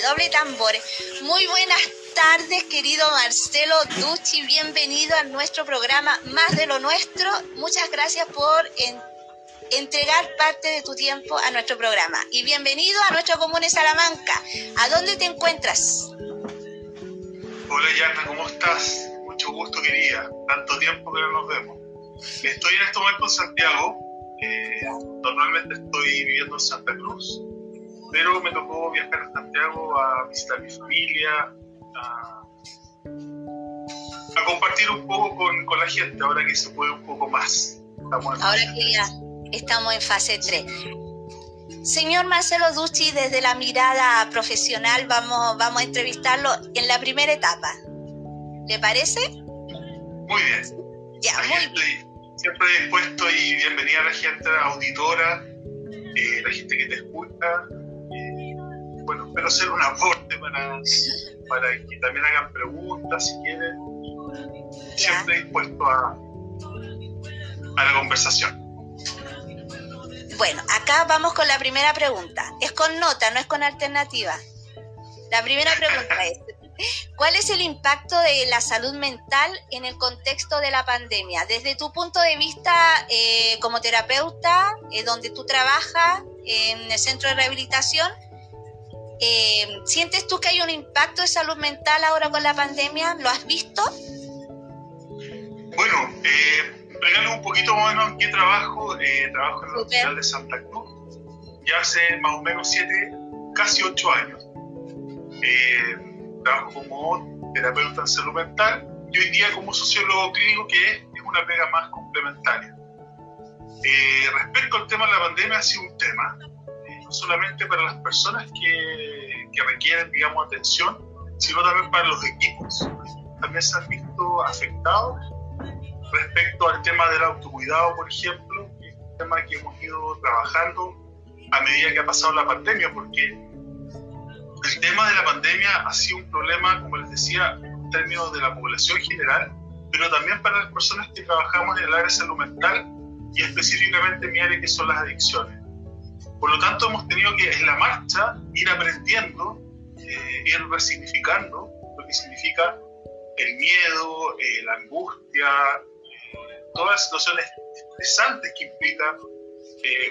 redoble tambores. Muy buenas tardes, querido Marcelo Ducci. Bienvenido a nuestro programa Más de lo Nuestro. Muchas gracias por entregar parte de tu tiempo a nuestro programa. Y bienvenido a nuestra comuna Salamanca. ¿A dónde te encuentras? Hola, Yana, ¿cómo estás? Mucho gusto, querida. Tanto tiempo que no nos vemos. Estoy en este momento en Santiago. Eh, normalmente estoy viviendo en Santa Cruz pero me tocó viajar a Santiago a visitar a mi familia, a, compartir un poco con, con, la gente, ahora que se puede un poco más. ahora que ya estamos en fase 3. Señor Marcelo Ducci, desde la mirada profesional vamos, vamos a entrevistarlo en la primera etapa. ¿Le parece? Muy bien. Ya, muy Siempre dispuesto y bienvenida a la gente auditora, eh, la gente que te escucha, espero hacer un aporte para, para que también hagan preguntas si quieren. Siempre dispuesto a, a la conversación. Bueno, acá vamos con la primera pregunta. Es con nota, no es con alternativa. La primera pregunta es, ¿cuál es el impacto de la salud mental en el contexto de la pandemia? Desde tu punto de vista eh, como terapeuta, eh, donde tú trabajas en el centro de rehabilitación, eh, ¿Sientes tú que hay un impacto de salud mental ahora con la pandemia? ¿Lo has visto? Bueno, eh, regalo un poquito más o menos en qué trabajo. Eh, trabajo en el Hospital de Santa Cruz ya hace más o menos siete, casi ocho años. Eh, trabajo como terapeuta en salud mental y hoy día como sociólogo clínico, que es, una pega más complementaria. respecto al tema de la pandemia, ha sido un tema no solamente para las personas que, que requieren, digamos, atención, sino también para los equipos. También se han visto afectados respecto al tema del autocuidado, por ejemplo, que es un tema que hemos ido trabajando a medida que ha pasado la pandemia, porque el tema de la pandemia ha sido un problema, como les decía, en términos de la población general, pero también para las personas que trabajamos en el área de salud mental y específicamente en mi área que son las adicciones. Por lo tanto, hemos tenido que en la marcha ir aprendiendo, eh, ir resignificando lo que significa el miedo, eh, la angustia, eh, todas las situaciones estresantes que implica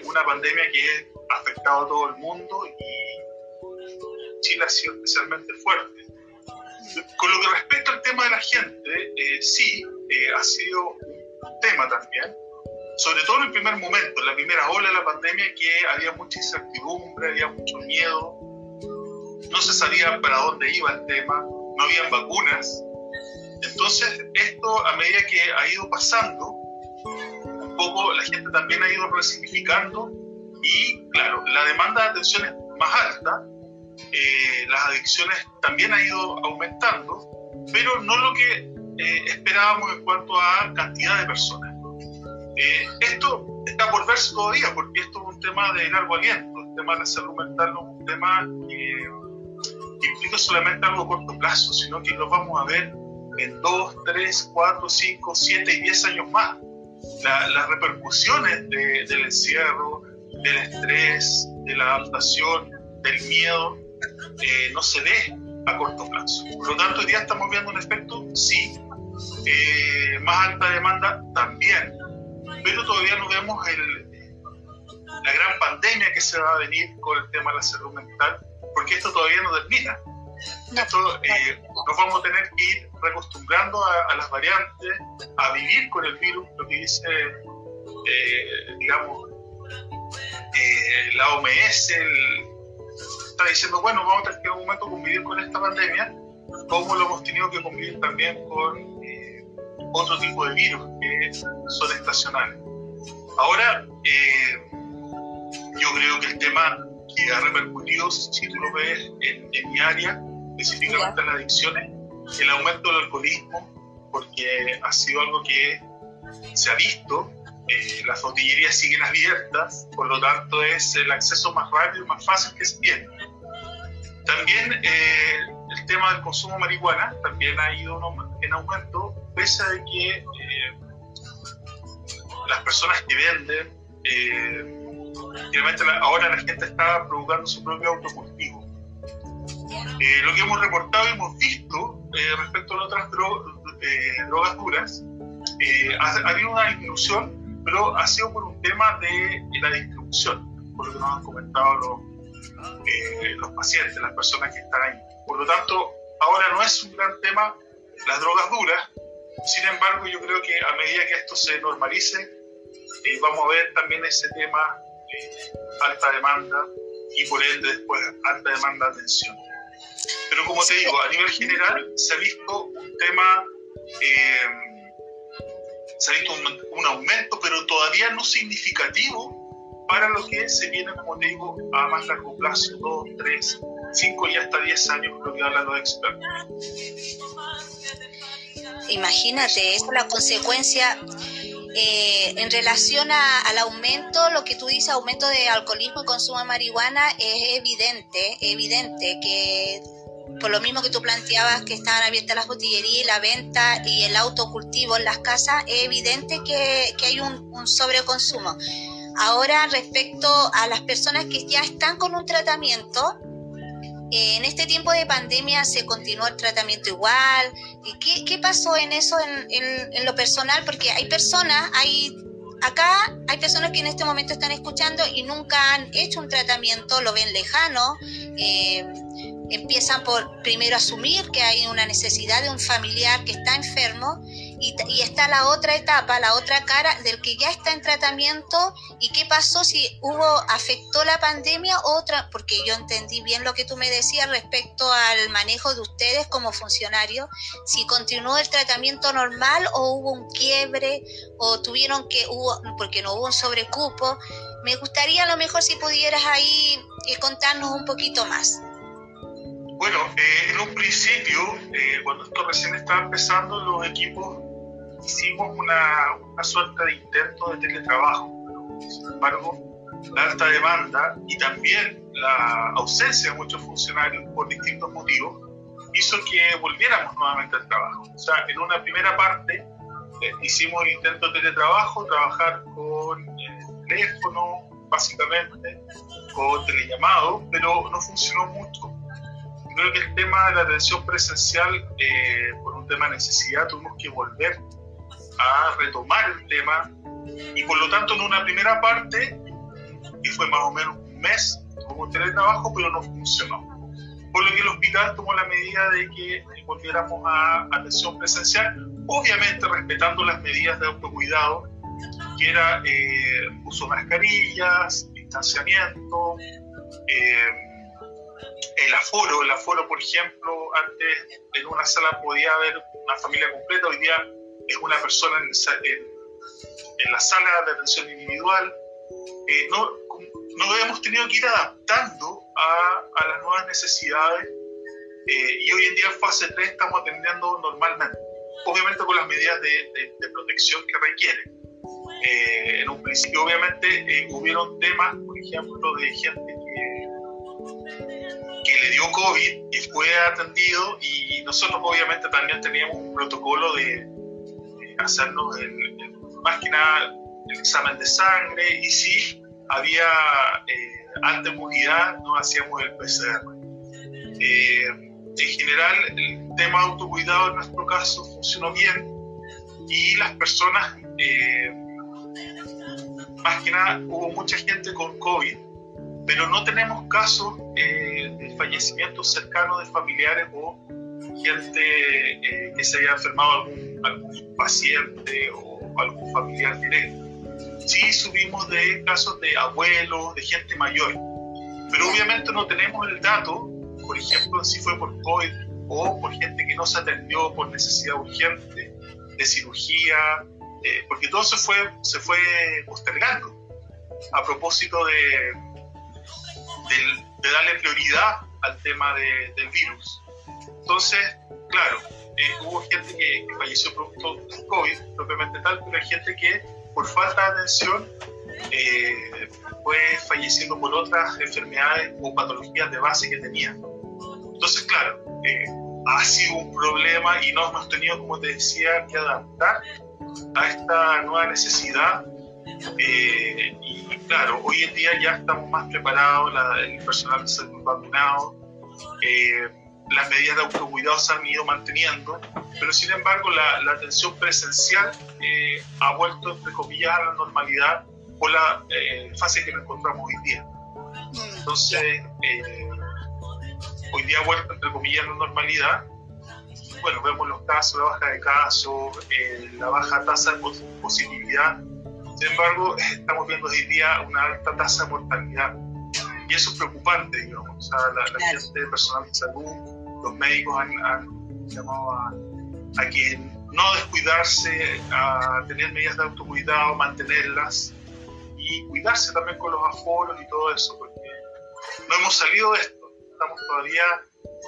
una pandemia que ha afectado a todo el mundo y Chile ha sido especialmente fuerte. Con lo que respecta al tema de la gente, sí, ha sido un tema también, sobre todo en el primer momento, en la primera ola de la pandemia, que había mucha incertidumbre, había mucho miedo, no se sabía para dónde iba el tema, no habían vacunas. Entonces, esto a medida que ha ido pasando, un poco la gente también ha ido resignificando y, claro, la demanda de atención es más alta, eh, las adicciones también han ido aumentando, pero no lo que eh, esperábamos en cuanto a cantidad de personas. Eh, esto está por verse todavía, porque esto es un tema de largo aliento. El tema de la salud mental no es un tema que, implica solamente algo a corto plazo, sino que lo vamos a ver en 2, 3, 4, 5, 7 y 10 años más. las repercusiones del encierro, del estrés, de la adaptación, del miedo, eh, no se ve a corto plazo. Por lo tanto, hoy día estamos viendo un efecto, sí, eh, más alta demanda también, pero todavía no vemos la gran pandemia que se va a venir con el tema de la salud mental, porque esto todavía no termina. Esto, eh, nos vamos a tener que ir reacostumbrando a, las variantes, a vivir con el virus, lo que dice, eh, digamos, eh, la OMS, está diciendo, bueno, vamos a tener que en un momento convivir con esta pandemia, como lo hemos tenido que convivir también con otro tipo de virus que son estacionales. Ahora, eh, yo creo que el tema que ha repercutido, si tú lo ves en, mi área, específicamente en las adicciones, el aumento del alcoholismo, porque ha sido algo que se ha visto, eh, las botillerías siguen abiertas, por lo tanto es el acceso más rápido y más fácil que se tiene. También eh, el tema del consumo de marihuana también ha ido en aumento, pese a que las personas que venden, eh, ahora la gente está provocando su propio autocultivo. Eh, lo que hemos reportado y hemos visto eh, respecto a otras drogas duras, ha, habido una disminución, pero ha sido por un tema de, la distribución, por lo que nos han comentado los, los pacientes, las personas que están ahí. Por lo tanto, ahora no es un gran tema las drogas duras, sin embargo, yo creo que a medida que esto se normalice, eh, vamos a ver también ese tema de alta demanda y por ende después alta demanda de atención. Pero como te digo, a nivel general se ha visto un tema, eh, se ha visto un, aumento, pero todavía no significativo para lo que se viene, como te digo, a más largo plazo, 2, 3, 5 y hasta 10 años, lo que hablan los expertos. Imagínate, es la consecuencia eh, en relación al aumento, lo que tú dices, aumento de alcoholismo y consumo de marihuana, es evidente, evidente que por lo mismo que tú planteabas que estaban abiertas las botillerías, la venta y el autocultivo en las casas, es evidente que, hay un, un sobreconsumo. Ahora, respecto a las personas que ya están con un tratamiento, en este tiempo de pandemia se continuó el tratamiento igual. ¿Qué, qué pasó en eso en, lo personal? Porque hay personas, hay acá hay personas que en este momento están escuchando y nunca han hecho un tratamiento, lo ven lejano. Eh, empiezan por primero asumir que hay una necesidad de un familiar que está enfermo y, está la otra etapa, la otra cara del que ya está en tratamiento y qué pasó si hubo, afectó la pandemia otra, porque yo entendí bien lo que tú me decías respecto al manejo de ustedes como funcionarios, si continuó el tratamiento normal o hubo un quiebre o tuvieron que, hubo, porque no hubo un sobrecupo. Me gustaría a lo mejor si pudieras ahí eh, contarnos un poquito más. Bueno, eh, en un principio, eh, cuando esto recién estaba empezando, los equipos hicimos una, una suerte de intento de teletrabajo. Sin embargo, la alta demanda y también la ausencia de muchos funcionarios por distintos motivos hizo que volviéramos nuevamente al trabajo. O sea, en una primera parte eh, hicimos el intento de teletrabajo, trabajar con teléfono, básicamente, con telellamado, pero no funcionó mucho. Creo que el tema de la atención presencial, eh, por un tema de necesidad, tuvimos que volver a retomar el tema y por lo tanto en una primera parte, y fue más o menos un mes, como teletrabajo, pero no funcionó. Por lo que el hospital tomó la medida de que volviéramos a atención presencial, obviamente respetando las medidas de autocuidado, que era eh, uso de mascarillas, distanciamiento, eh, el aforo. El aforo, por ejemplo, antes en una sala podía haber una familia completa, hoy día es una persona en, la sala de atención individual. Eh, no, nos hemos tenido que ir adaptando a, las nuevas necesidades eh, y hoy en día en fase 3 estamos atendiendo normalmente, obviamente con las medidas de, protección que requieren. Eh, en un principio obviamente hubieron temas, por ejemplo, de gente que, que le dio COVID y fue atendido y nosotros obviamente también teníamos un protocolo de, hacernos el, más que nada el examen de sangre y si había eh, alta inmunidad, no hacíamos el PCR. Eh, en general, el tema de autocuidado en nuestro caso funcionó bien y las personas, eh, más que nada, hubo mucha gente con COVID, pero no tenemos casos de fallecimientos cercanos de familiares o gente que se haya enfermado algún algún paciente o algún familiar directo. Sí subimos de casos de abuelos, de gente mayor, pero obviamente no tenemos el dato, por ejemplo, si fue por COVID o por gente que no se atendió por necesidad urgente de cirugía, eh, porque todo se fue, se fue postergando a propósito de, de, darle prioridad al tema del virus. Entonces, claro, eh, hubo gente que, falleció producto del COVID, propiamente tal, pero gente que por falta de atención eh, fue falleciendo por otras enfermedades o patologías de base que tenía. Entonces, claro, eh, ha sido un problema y nos hemos tenido, como te decía, que adaptar a esta nueva necesidad. y claro, hoy en día ya estamos más preparados, el personal se ha vacunado las medidas de autocuidado se han ido manteniendo, pero sin embargo la, atención presencial eh, ha vuelto, entre comillas, a la normalidad por la eh, fase que nos encontramos hoy día. Entonces, eh, hoy día ha vuelto, entre comillas, a la normalidad. Bueno, vemos los casos, la baja de casos, la baja tasa de positividad. Sin embargo, estamos viendo hoy día una alta tasa de mortalidad. Y eso es preocupante, digamos. O sea, la, la gente, personal de salud, los médicos han, llamado a, que no descuidarse, a tener medidas de autocuidado, mantenerlas y cuidarse también con los aforos y todo eso, porque no hemos salido de esto, estamos todavía,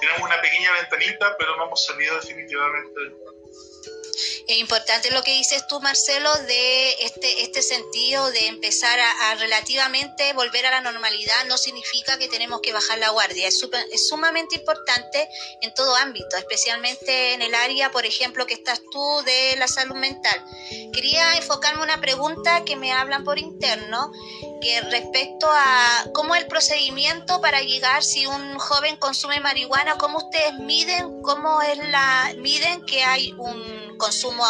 tenemos una pequeña ventanita, pero no hemos salido definitivamente de esto. Es importante lo que dices tú, Marcelo, de este, este sentido de empezar a, relativamente volver a la normalidad. No significa que tenemos que bajar la guardia. Es, es sumamente importante en todo ámbito, especialmente en el área, por ejemplo, que estás tú de la salud mental. Quería enfocarme una pregunta que me hablan por interno, que respecto a cómo el procedimiento para llegar si un joven consume marihuana, cómo ustedes miden, cómo es la miden que hay un consumo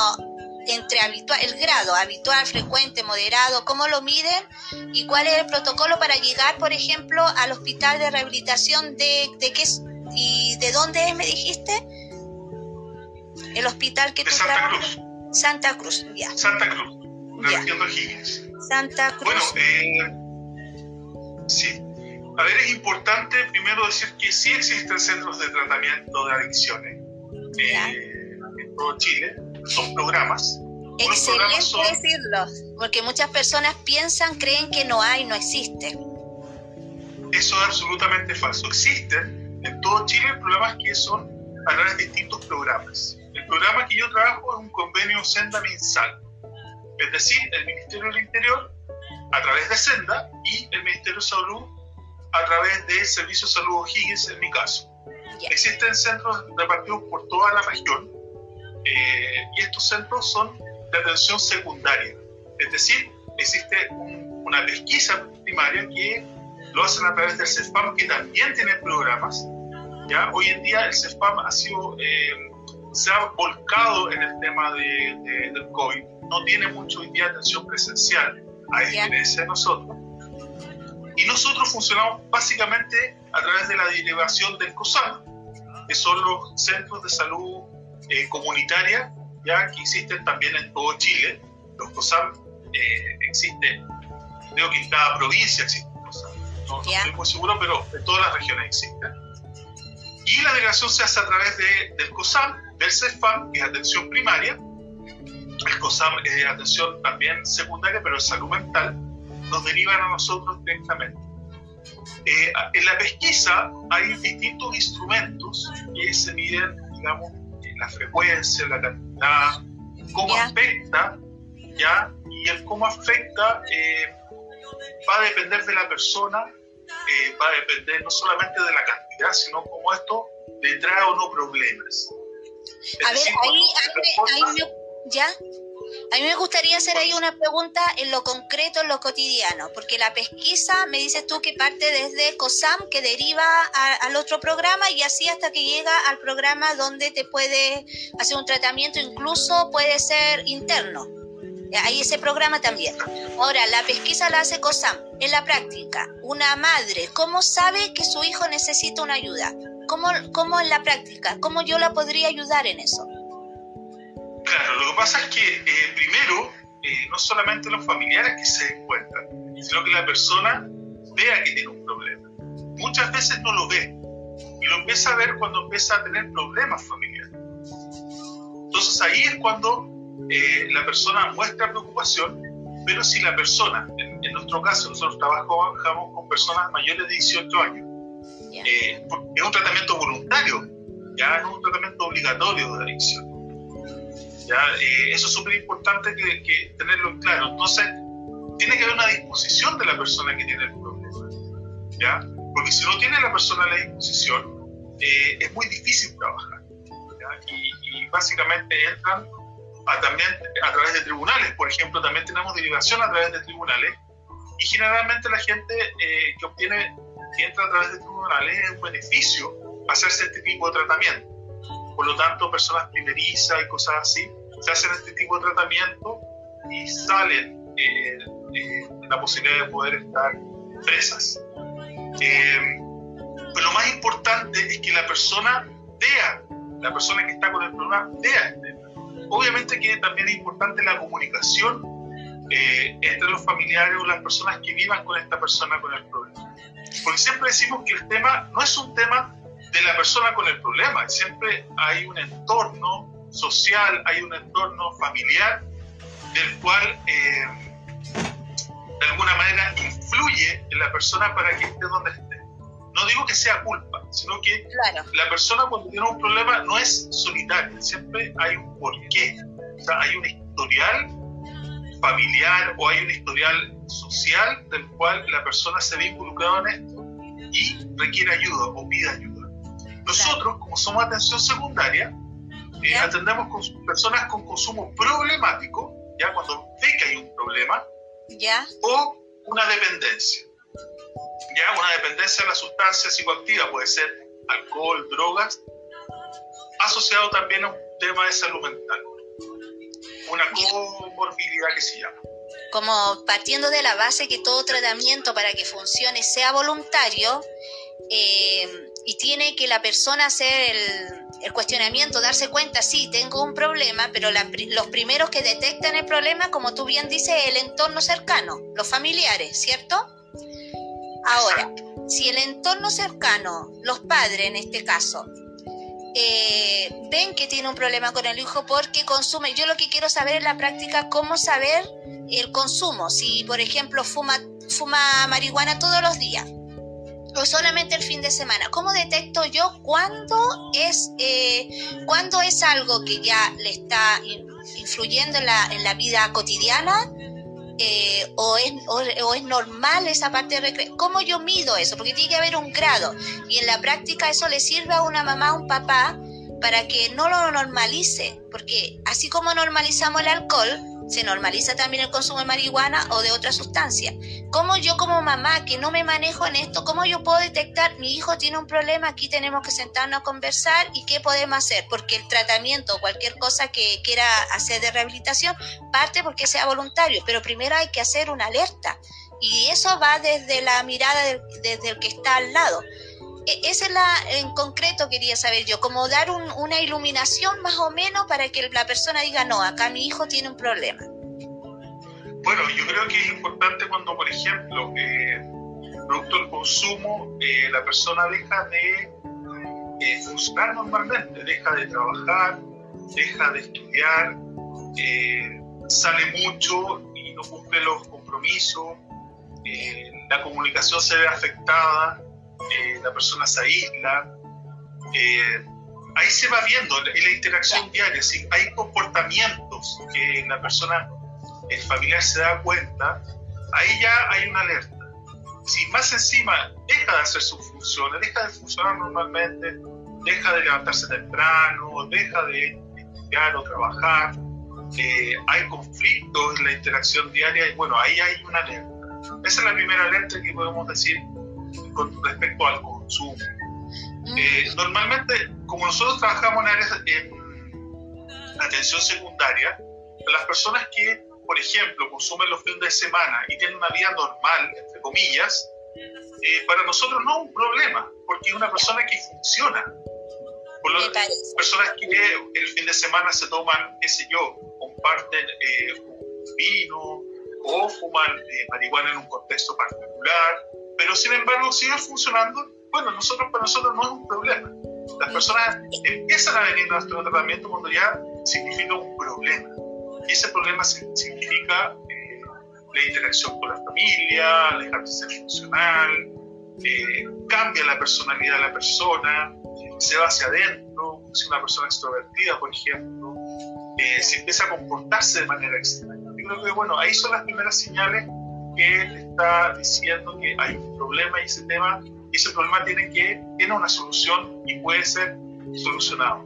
entre habitual, el grado habitual, frecuente, moderado, cómo lo miden y cuál es el protocolo para llegar, por ejemplo, al hospital de rehabilitación de, de qué y de dónde es, me dijiste. El hospital que de Santa Cruz. Santa Cruz, ya. Santa Cruz, la región de Santa Cruz. Bueno, eh, sí. A ver, es importante primero decir que sí existen centros de tratamiento de adicciones. Eh, todo Chile, son programas. Excelente decirlo, porque muchas personas piensan, creen que no hay, no existe. Eso es absolutamente falso. Existen en todo Chile programas que son a través de distintos programas. El programa que yo trabajo es un convenio Senda Minsal, es decir, el Ministerio del Interior a través de Senda y el Ministerio de Salud a través del Servicio de Salud O'Higgins, en mi caso. Existen centros repartidos por toda la región eh, y estos centros son de atención secundaria. Es decir, existe una pesquisa primaria que lo hacen a través del CESPAM, que también tiene programas. ¿ya? Hoy en día el CESPAM ha sido, eh, se ha volcado en el tema de, del COVID. No tiene mucho hoy día atención presencial, a diferencia de nosotros. Y nosotros funcionamos básicamente a través de la derivación del COSAM, que son los centros de salud eh, comunitaria ya que existen también en todo Chile. Los COSAM eh, existen, creo que en cada provincia existen COSAM. No, estoy muy seguro, pero en todas las regiones existen. Y la delegación se hace a través de, del COSAM, del CEFAM, que es atención primaria. El COSAM es atención también secundaria, pero es salud mental. Nos derivan a nosotros directamente. Eh, en la pesquisa hay distintos instrumentos que se miden, digamos, la frecuencia, la cantidad, cómo afecta, ¿ya? Y el cómo afecta eh, va a depender de la persona, eh, va a depender no solamente de la cantidad, sino cómo esto le trae o no problemas. a ver, ahí, ahí, ahí ¿ya? A mí me gustaría hacer ahí una pregunta en lo concreto, en lo cotidiano, porque la pesquisa, me dices tú que parte desde COSAM, que deriva al otro programa y así hasta que llega al programa donde te puede hacer un tratamiento, incluso puede ser interno. Hay ese programa también. Ahora, la pesquisa la hace COSAM. En la práctica, una madre, ¿cómo sabe que su hijo necesita una ayuda? ¿Cómo, cómo en la práctica? ¿Cómo yo la podría ayudar en eso? Claro, lo que pasa es que eh, primero, eh, no solamente los familiares que se encuentran, sino que la persona vea que tiene un problema. Muchas veces no lo ve y lo empieza a ver cuando empieza a tener problemas familiares. Entonces ahí es cuando eh, la persona muestra preocupación, pero si la persona, en, nuestro caso nosotros trabajamos con personas mayores de 18 años, es un tratamiento voluntario, ya no es un tratamiento obligatorio de adicción. Eh, eso es súper importante que, tenerlo en claro. Entonces, tiene que haber una disposición de la persona que tiene el problema. ¿ya? Porque si no tiene la persona la disposición, eh, es muy difícil trabajar. Y, básicamente entran a, también a través de tribunales. Por ejemplo, también tenemos derivación a través de tribunales. Y generalmente la gente eh, que obtiene, que entra a través de tribunales es un beneficio hacerse este tipo de tratamiento. Por lo tanto, personas primerizas y cosas así, se hacen este tipo de tratamiento y salen eh, eh, la posibilidad de poder estar presas. Eh, pero lo más importante es que la persona vea, la persona que está con el problema vea. Obviamente que también es importante la comunicación eh, entre los familiares o las personas que vivan con esta persona con el problema. Porque siempre decimos que el tema no es un tema de la persona con el problema, siempre hay un entorno social, hay un entorno familiar del cual eh, de alguna manera influye en la persona para que esté donde esté. No digo que sea culpa, sino que la persona cuando tiene un problema no es solitaria, siempre hay un porqué, o sea, hay un historial familiar o hay un historial social del cual la persona se ve involucrada en esto y requiere ayuda o pide ayuda. Nosotros, como somos atención secundaria, eh, atendemos con personas con consumo problemático, ya cuando ve que hay un problema, ¿Ya? o una dependencia. Ya una dependencia a la sustancia psicoactiva puede ser alcohol, drogas, asociado también a un tema de salud mental una comorbilidad que se llama. Como partiendo de la base que todo tratamiento para que funcione sea voluntario eh, y tiene que la persona hacer el, cuestionamiento, darse cuenta, sí, tengo un problema, pero los primeros que detectan el problema, como tú bien dices, el entorno cercano, los familiares, ¿cierto? Ahora, si el entorno cercano, los padres en este caso, eh, ven que tiene un problema con el hijo porque consume. Yo lo que quiero saber en la práctica, cómo saber el consumo. Si, por ejemplo, fuma, fuma marihuana todos los días o solamente el fin de semana. ¿Cómo detecto yo cuándo es, eh, cuándo es algo que ya le está influyendo en la, en la vida cotidiana eh, o, es, o, es normal esa parte de recreo. ¿Cómo yo mido eso? Porque tiene que haber un grado. Y en la práctica eso le sirve a una mamá, a un papá, para que no lo normalice. Porque así como normalizamos el alcohol, se normaliza también el consumo de marihuana o de otra sustancia. ¿Cómo yo como mamá que no me manejo en esto, cómo yo puedo detectar mi hijo tiene un problema, aquí tenemos que sentarnos a conversar y qué podemos hacer? Porque el tratamiento cualquier cosa que quiera hacer de rehabilitación parte porque sea voluntario, pero primero hay que hacer una alerta y eso va desde la mirada desde el que está al lado. E, esa es la en concreto quería saber yo, como dar una iluminación más o menos para que la persona diga, no, acá mi hijo tiene un problema. Bueno, yo creo que es importante cuando, por ejemplo, eh, producto del consumo, eh, la persona deja de eh, normalmente, deja de trabajar, deja de estudiar, eh, sale mucho y no cumple los compromisos, la comunicación se ve afectada, eh, la persona se aísla. Eh, ahí se va viendo en la interacción diaria, si hay comportamientos que la persona, el familiar se da cuenta, ahí ya hay una alerta. Si más encima deja de hacer sus funciones, deja de funcionar normalmente, deja de levantarse temprano, deja de estudiar o trabajar, eh, hay conflictos en la interacción diaria y bueno, ahí hay una alerta. Esa es la primera alerta que podemos decir con respecto al consumo. Mm. Eh, normalmente, como nosotros trabajamos en, en atención secundaria, las personas que, por ejemplo, consumen los fines de semana y tienen una vida normal, entre comillas, eh, para nosotros no es un problema, porque es una persona que funciona. Por las personas que el fin de semana se toman, qué sé yo, comparten eh, un vino o fuman marihuana en un contexto particular, pero sin embargo sigue funcionando, bueno, nosotros para nosotros no es un problema. Las personas empiezan a venir a nuestro tratamiento cuando ya significa un problema. Y ese problema significa eh, la interacción con la familia, dejar de ser funcional, eh, cambia la personalidad de la persona, se va hacia adentro, si una persona extrovertida, por ejemplo, eh, se empieza a comportarse de manera extraña. Yo creo que, bueno, ahí son las primeras señales que está diciendo que hay un problema y ese tema, ese problema tiene que tiene una solución y puede ser solucionado.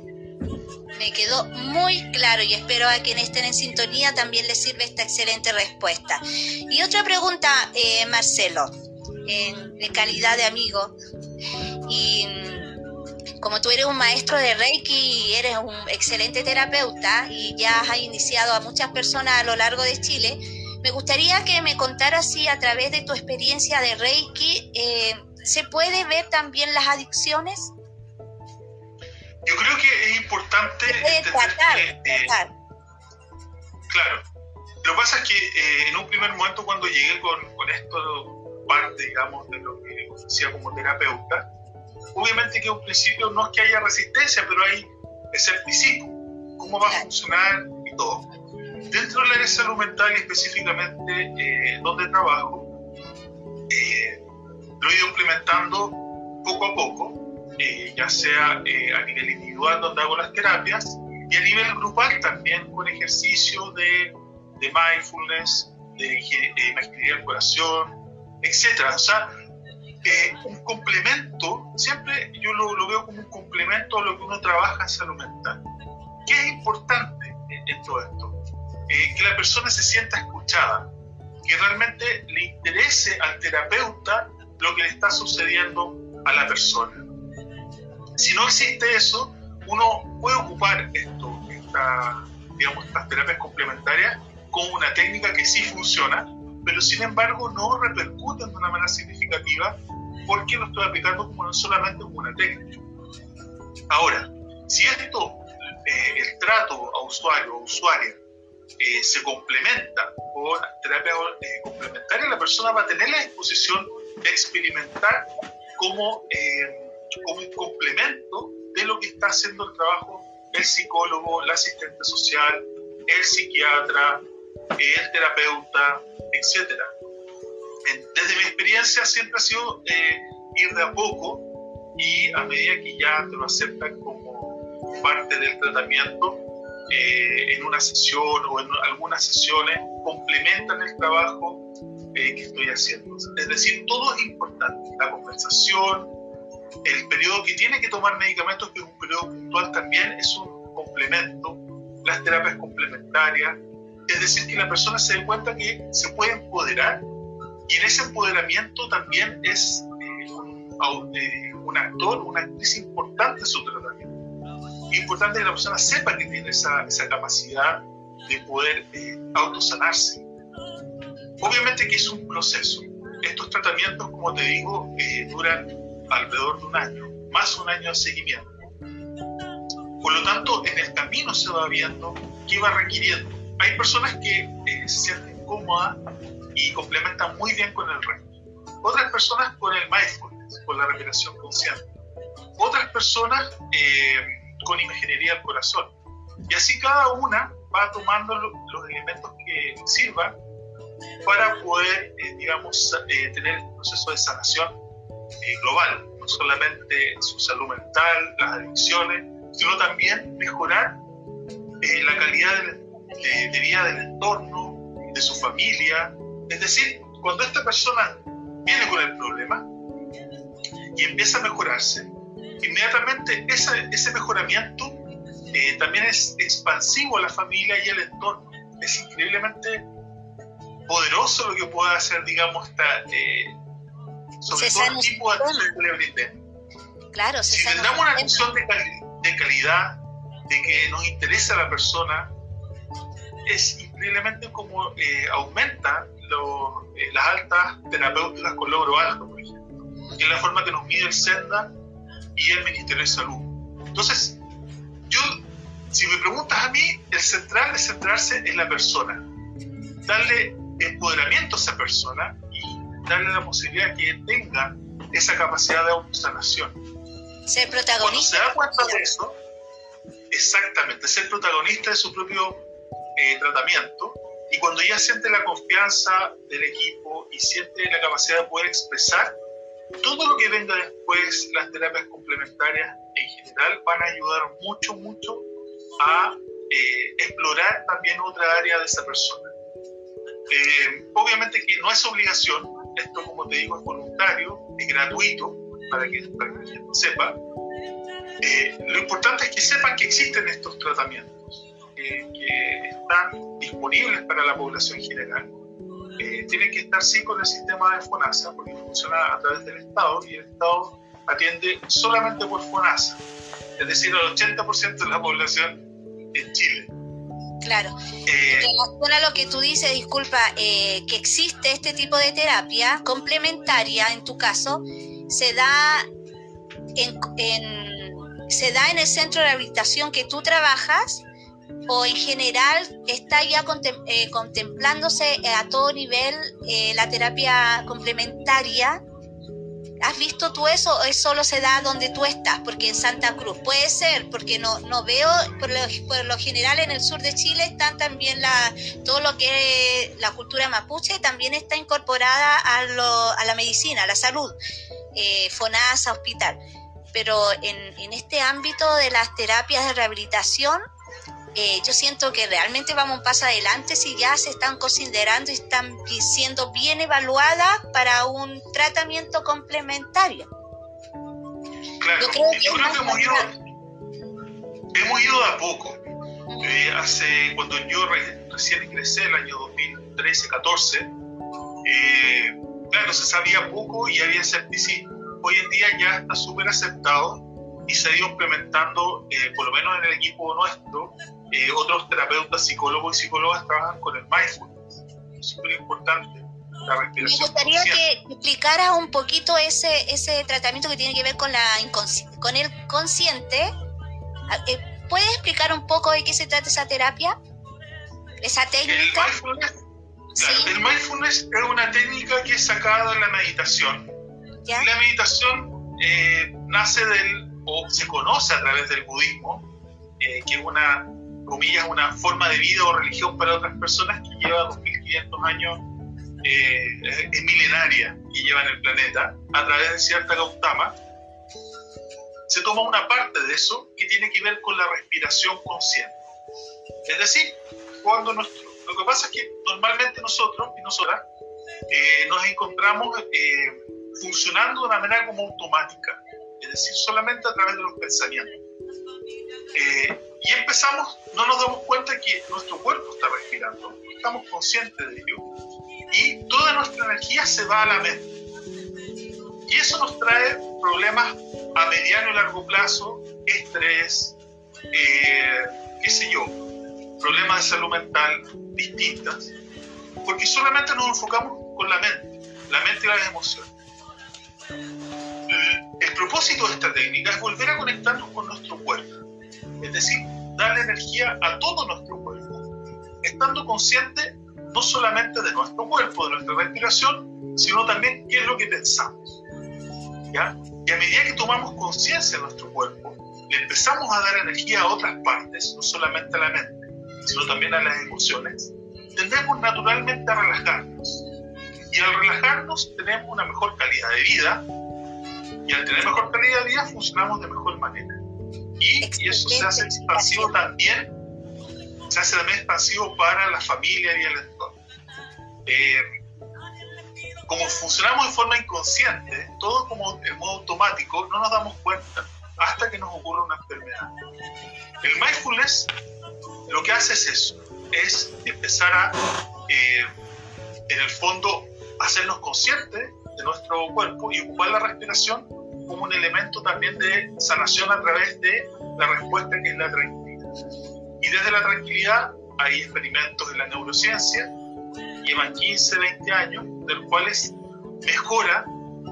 Me quedó muy claro y espero a quienes estén en sintonía también les sirve esta excelente respuesta. Y otra pregunta, eh, Marcelo, en, calidad de amigo. Y como tú eres un maestro de Reiki y eres un excelente terapeuta y ya has iniciado a muchas personas a lo largo de Chile, me gustaría que me contaras si a través de tu experiencia de Reiki eh, se puede ver también las adicciones. Yo creo que es importante... tratar, eh, claro. Lo que pasa es que eh, en un primer momento cuando llegué con, con esto, parte, digamos, de lo que decía como terapeuta, obviamente que un principio no es que haya resistencia, pero hay escepticismo. ¿Cómo va a funcionar y todo? Dentro de la área de salud mental y específicamente eh, donde trabajo, eh, lo he ido implementando poco a poco, eh, ya sea eh, a nivel individual donde hago las terapias y a nivel grupal también con ejercicio de, de mindfulness, de imaginería del corazón, etc. O sea, un complemento, siempre yo lo, veo como un complemento a lo que uno trabaja en salud mental. ¿Qué es importante en, todo esto? Eh, que la persona se sienta escuchada, que realmente le interese al terapeuta lo que le está sucediendo a la persona. Si no existe eso, uno puede ocupar esto, esta, digamos, estas terapias complementarias como una técnica que sí funciona, pero sin embargo no repercuten de una manera significativa porque lo estoy aplicando como solamente como una técnica. Ahora, si esto, eh, el trato a usuario o usuaria, eh, se complementa con terapia eh, complementaria, la persona va a tener la disposición de experimentar como, como un complemento de lo que está haciendo el trabajo el psicólogo, el asistente social, el psiquiatra, el terapeuta, etcétera. Desde mi experiencia siempre ha sido eh, ir de a poco y a medida que ya te lo aceptan como parte del tratamiento, eh, en una sesión o en algunas sesiones complementan el trabajo eh, que estoy haciendo. Es decir, todo es importante. La compensación, el periodo que tiene que tomar medicamentos, que es un periodo puntual también, es un complemento, las terapias complementarias, es decir, que la persona se dé cuenta que se puede empoderar y en ese empoderamiento también es eh, eh, un, actor, una actriz importante en su tratamiento. Es importante que la persona sepa que tiene esa, esa capacidad de poder eh, autosanarse. Obviamente que es un proceso. Estos tratamientos, como te digo, duran alrededor de un año, más un año de seguimiento. Por lo tanto, en el camino se va viendo qué va requiriendo hay personas que eh, se sienten cómodas y complementan muy bien con el resto. Otras personas con el mindfulness, con la respiración consciente. Otras personas eh, con imaginería del corazón. Y así cada una va tomando los elementos que sirvan para poder, eh, digamos, tener el proceso de sanación global, no solamente su salud mental, las adicciones, sino también mejorar la calidad del de, vida del entorno, de su familia. Es decir, cuando esta persona viene con el problema y empieza a mejorarse, inmediatamente ese, ese mejoramiento eh, también es expansivo a la familia y al entorno. Es increíblemente poderoso lo que puede hacer, digamos, esta, eh, sobre todo el tipo de atención que le brindemos. Claro, si le damos una atención de, de calidad, de que nos interesa a la persona, es increíblemente como eh, aumenta eh, las altas terapéuticas con logro alto, por ejemplo, que es la forma que nos mide el SENDA y el Ministerio de Salud. Entonces, yo, si me preguntas a mí, el central es centrarse en la persona, darle empoderamiento a esa persona y darle la posibilidad que tenga esa capacidad de autosanación. Ser protagonista. Cuando se da cuenta de eso, exactamente, ser protagonista de su propio eh, tratamiento y cuando ya siente la confianza del equipo y siente la capacidad de poder expresar, todo lo que venga después, las terapias complementarias en general, van a ayudar mucho, mucho a eh, explorar también otra área de esa persona. Eh, obviamente que no es obligación, esto como te digo es voluntario, es gratuito, para que, para que sepa. lo importante es que sepan que existen estos tratamientos que están disponibles para la población general. Eh, tienen que estar sí con el sistema de FONASA porque funciona a través del Estado y el Estado atiende solamente por FONASA, es decir, al 80% de la población en Chile. Claro. Eh, en a lo que tú dices, disculpa, eh, que existe este tipo de terapia complementaria, en tu caso, se da en, se da en el centro de rehabilitación que tú trabajas o en general está ya eh, contemplándose a todo nivel la terapia complementaria ¿Has visto tú eso o solo se da donde tú estás? Porque en Santa Cruz puede ser, porque no, no veo, por lo, general en el sur de Chile están también la, todo lo que es la cultura mapuche, también está incorporada a, lo, a la medicina, a la salud, eh, FONASA, hospital. Pero en, en este ámbito de las terapias de rehabilitación, eh, yo siento que realmente vamos un paso adelante si ya se están considerando y están siendo bien evaluadas para un tratamiento complementario. Claro, yo creo que, hemos, ido, hemos ido a poco. Eh, hace, cuando yo recién ingresé, el año 2013-14, eh, claro, se sabía poco y había escepticismo. Hoy en día ya está súper aceptado y se ha ido implementando, por lo menos en el equipo nuestro, eh, otros terapeutas, psicólogos y psicólogas trabajan con el mindfulness. Es súper importante. La respiración Me gustaría que explicara un poquito ese, ese tratamiento que tiene que ver con, la con el consciente. Ah, eh, ¿Puedes explicar un poco de qué se trata esa terapia? ¿Esa técnica? El mindfulness, el mindfulness es una técnica que es sacada de la meditación. La meditación eh, nace del, o se conoce a través del budismo, que es una comillas, una forma de vida o religión para otras personas que lleva 2500 años, eh, es milenaria, que lleva en el planeta, a través de cierta gautama, se toma una parte de eso que tiene que ver con la respiración consciente. Es decir, cuando nuestro, lo que pasa es que normalmente nosotros y nosotras eh, nos encontramos eh, funcionando de una manera como automática, es decir, solamente a través de los pensamientos. Eh, y empezamos, no nos damos cuenta que nuestro cuerpo está respirando, estamos conscientes de ello, y toda nuestra energía se va a la mente. Y eso nos trae problemas a mediano y largo plazo, estrés, eh, qué sé yo, problemas de salud mental distintas, porque solamente nos enfocamos con la mente, la mente y las emociones. El propósito de esta técnica es volver a conectarnos con nuestro cuerpo es decir, darle energía a todo nuestro cuerpo, estando consciente no solamente de nuestro cuerpo, de nuestra respiración, sino también qué es lo que pensamos. ¿ya? Y a medida que tomamos conciencia de nuestro cuerpo, le empezamos a dar energía a otras partes, no solamente a la mente, sino también a las emociones, tendemos naturalmente a relajarnos. Y al relajarnos tenemos una mejor calidad de vida, y al tener mejor calidad de vida funcionamos de mejor manera y, eso se hace expansivo también, se hace también expansivo para la familia y el entorno. Eh, como funcionamos de forma inconsciente, todo como en modo automático, no nos damos cuenta hasta que nos ocurre una enfermedad. El mindfulness lo que hace es eso, es empezar a, eh, en el fondo, hacernos conscientes de nuestro cuerpo y ocupar la respiración como un elemento también de sanación a través de la respuesta que es la tranquilidad. Y desde la tranquilidad hay experimentos en la neurociencia, llevan 15, 20 años, de los cuales mejora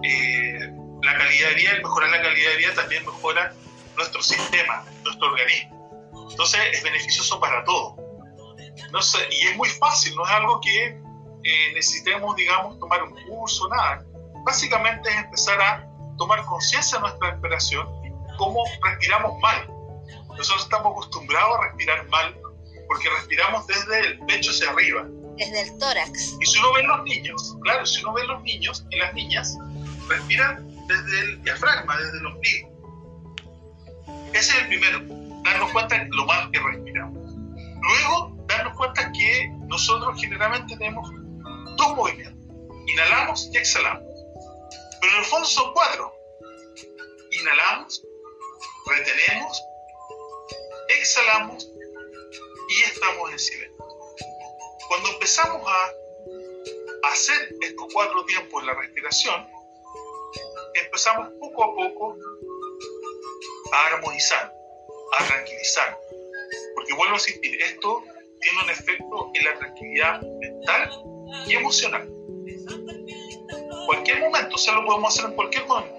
eh, la calidad de vida, y mejorar la calidad de vida también mejora nuestro sistema, nuestro organismo. Entonces es beneficioso para todos. No sé, y es muy fácil, no es algo que eh, necesitemos, digamos, tomar un curso, nada. Básicamente es empezar a tomar conciencia de nuestra respiración, cómo respiramos mal. Nosotros estamos acostumbrados a respirar mal porque respiramos desde el pecho hacia arriba. Desde el tórax. Y si uno ve los niños, claro, si uno ve los niños y las niñas, respiran desde el diafragma, desde el ombligo. Ese es el primero, darnos cuenta de lo mal que respiramos. Luego, darnos cuenta que nosotros generalmente tenemos dos movimientos, inhalamos y exhalamos. Pero en el fondo son cuatro. Inhalamos, retenemos, exhalamos y estamos en silencio. Cuando empezamos a hacer estos cuatro tiempos en la respiración, empezamos poco a poco a armonizar, a tranquilizar. Porque vuelvo a insistir, esto tiene un efecto en la tranquilidad mental y emocional. Cualquier momento, o sea, lo podemos hacer en cualquier momento.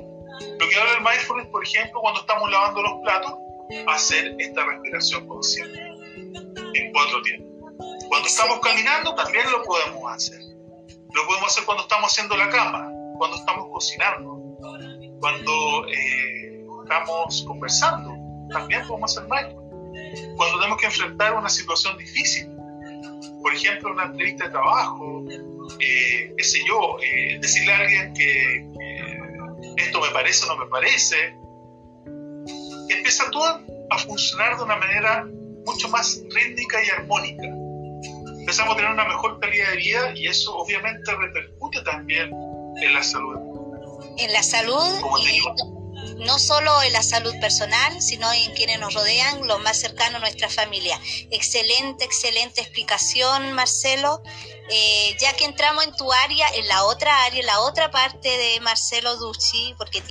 Lo que habla el mindfulness, por ejemplo, cuando estamos lavando los platos, hacer esta respiración consciente en cuatro tiempos. Cuando estamos caminando, también lo podemos hacer. Lo podemos hacer cuando estamos haciendo la cama, cuando estamos cocinando, cuando eh, estamos conversando, también podemos hacer mindfulness cuando tenemos que enfrentar una situación difícil, por ejemplo, una entrevista de trabajo, eh, qué sé yo, eh, decirle a alguien que, esto me parece o no me parece, empieza todo a funcionar de una manera mucho más rítmica y armónica. Empezamos a tener una mejor calidad de vida y eso obviamente repercute también en la salud. En la salud no solo en la salud personal, sino en quienes nos rodean, lo más cercano a nuestra familia. Excelente, excelente explicación, Marcelo. Eh, ya que entramos en tu área, en la otra área, en la otra parte de Marcelo Ducci, porque